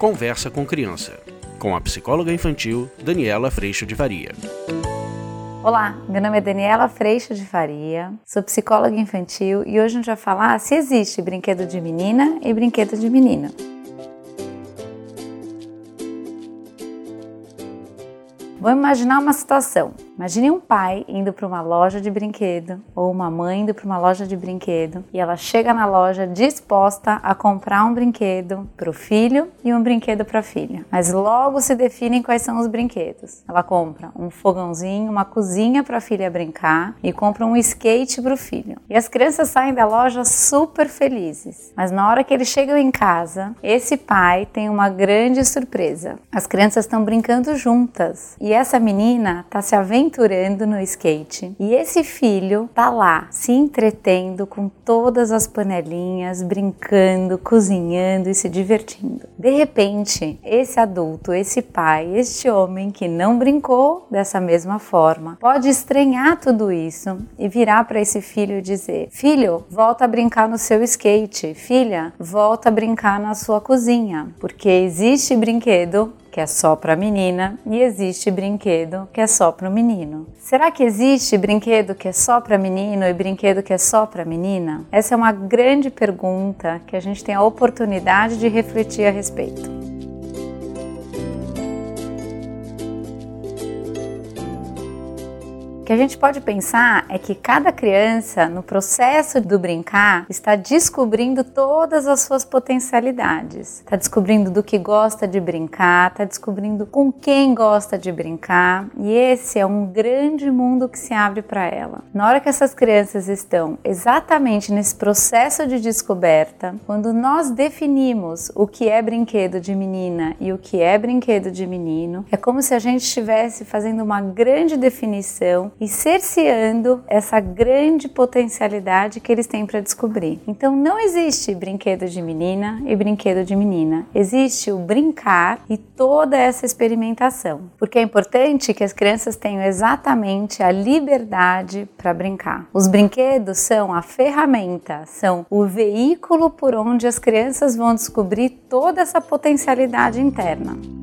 Conversa com Criança, com a psicóloga infantil Daniela Freixo de Faria. Olá, meu nome é Daniela Freixo de Faria, sou psicóloga infantil e hoje a gente vai falar se existe brinquedo de menina e brinquedo de menino. Vamos imaginar uma situação. Imagine um pai indo para uma loja de brinquedo ou uma mãe indo para uma loja de brinquedo e ela chega na loja disposta a comprar um brinquedo para o filho e um brinquedo para a filha. Mas logo se definem quais são os brinquedos. Ela compra um fogãozinho, uma cozinha para a filha brincar e compra um skate para o filho. E as crianças saem da loja super felizes. Mas na hora que eles chegam em casa, esse pai tem uma grande surpresa. As crianças estão brincando juntas e essa menina está se aventurando aventurando no skate. E esse filho tá lá, se entretendo com todas as panelinhas, brincando, cozinhando e se divertindo. De repente, esse adulto, esse pai, este homem que não brincou dessa mesma forma, pode estranhar tudo isso e virar para esse filho dizer: Filho, volta a brincar no seu skate. Filha, volta a brincar na sua cozinha. Porque existe brinquedo que é só para menina, e existe brinquedo que é só para o menino. Será que existe brinquedo que é só para menino e brinquedo que é só para menina? Essa é uma grande pergunta que a gente tem a oportunidade de refletir a respeito. Que a gente pode pensar é que cada criança, no processo do brincar, está descobrindo todas as suas potencialidades. Está descobrindo do que gosta de brincar, está descobrindo com quem gosta de brincar, e esse é um grande mundo que se abre para ela. Na hora que essas crianças estão exatamente nesse processo de descoberta, quando nós definimos o que é brinquedo de menina e o que é brinquedo de menino, é como se a gente estivesse fazendo uma grande definição e cerceando essa grande potencialidade que eles têm para descobrir. Então não existe brinquedo de menina e brinquedo de menina. Existe o brincar e toda essa experimentação. Porque é importante que as crianças tenham exatamente a liberdade para brincar. Os brinquedos são a ferramenta, são o veículo por onde as crianças vão descobrir toda essa potencialidade interna.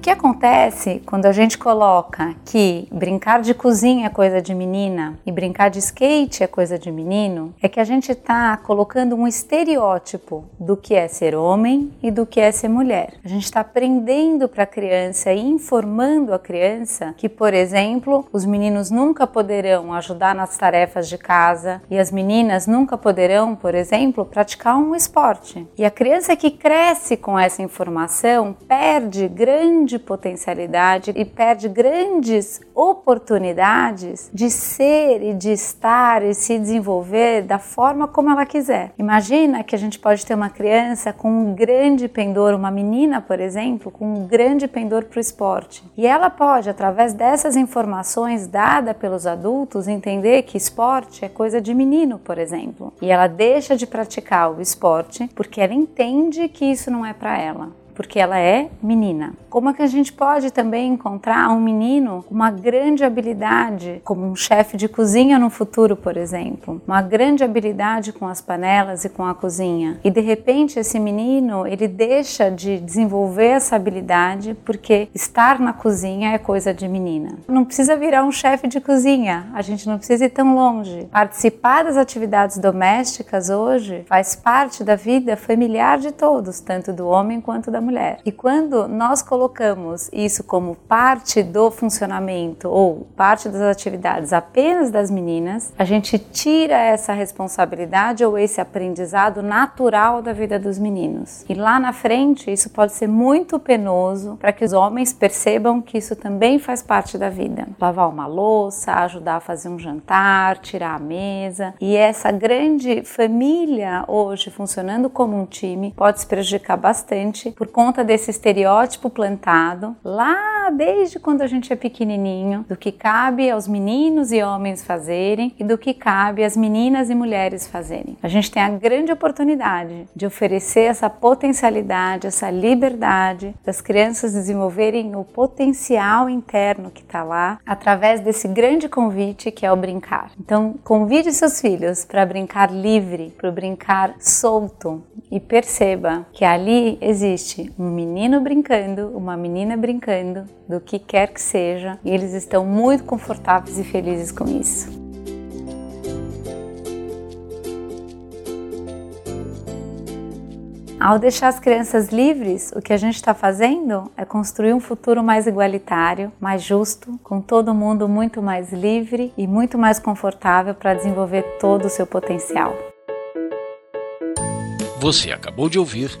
Que acontece quando a gente coloca que brincar de cozinha é coisa de menina e brincar de skate é coisa de menino é que a gente está colocando um estereótipo do que é ser homem e do que é ser mulher. A gente está aprendendo para a criança e informando a criança que, por exemplo, os meninos nunca poderão ajudar nas tarefas de casa e as meninas nunca poderão, por exemplo, praticar um esporte. E a criança que cresce com essa informação perde grande grande potencialidade e perde grandes oportunidades de ser e de estar e se desenvolver da forma como ela quiser. Imagina que a gente pode ter uma criança com um grande pendor, uma menina, por exemplo, com um grande pendor para o esporte. E ela pode, através dessas informações dadas pelos adultos, entender que esporte é coisa de menino, por exemplo. E ela deixa de praticar o esporte porque ela entende que isso não é para ela porque ela é menina. Como é que a gente pode também encontrar um menino com uma grande habilidade, como um chefe de cozinha no futuro, por exemplo, uma grande habilidade com as panelas e com a cozinha. E de repente esse menino, ele deixa de desenvolver essa habilidade porque estar na cozinha é coisa de menina. Não precisa virar um chefe de cozinha, a gente não precisa ir tão longe. Participar das atividades domésticas hoje faz parte da vida familiar de todos, tanto do homem quanto da mulher mulher. E quando nós colocamos isso como parte do funcionamento ou parte das atividades apenas das meninas, a gente tira essa responsabilidade ou esse aprendizado natural da vida dos meninos. E lá na frente, isso pode ser muito penoso para que os homens percebam que isso também faz parte da vida. Lavar uma louça, ajudar a fazer um jantar, tirar a mesa. E essa grande família hoje funcionando como um time pode se prejudicar bastante conta desse estereótipo plantado lá desde quando a gente é pequenininho, do que cabe aos meninos e homens fazerem e do que cabe às meninas e mulheres fazerem. A gente tem a grande oportunidade de oferecer essa potencialidade, essa liberdade das crianças desenvolverem o potencial interno que está lá através desse grande convite que é o brincar. Então, convide seus filhos para brincar livre, para brincar solto e perceba que ali existe um menino brincando, uma menina brincando, do que quer que seja, e eles estão muito confortáveis e felizes com isso. Ao deixar as crianças livres, o que a gente está fazendo é construir um futuro mais igualitário, mais justo, com todo mundo muito mais livre e muito mais confortável para desenvolver todo o seu potencial. Você acabou de ouvir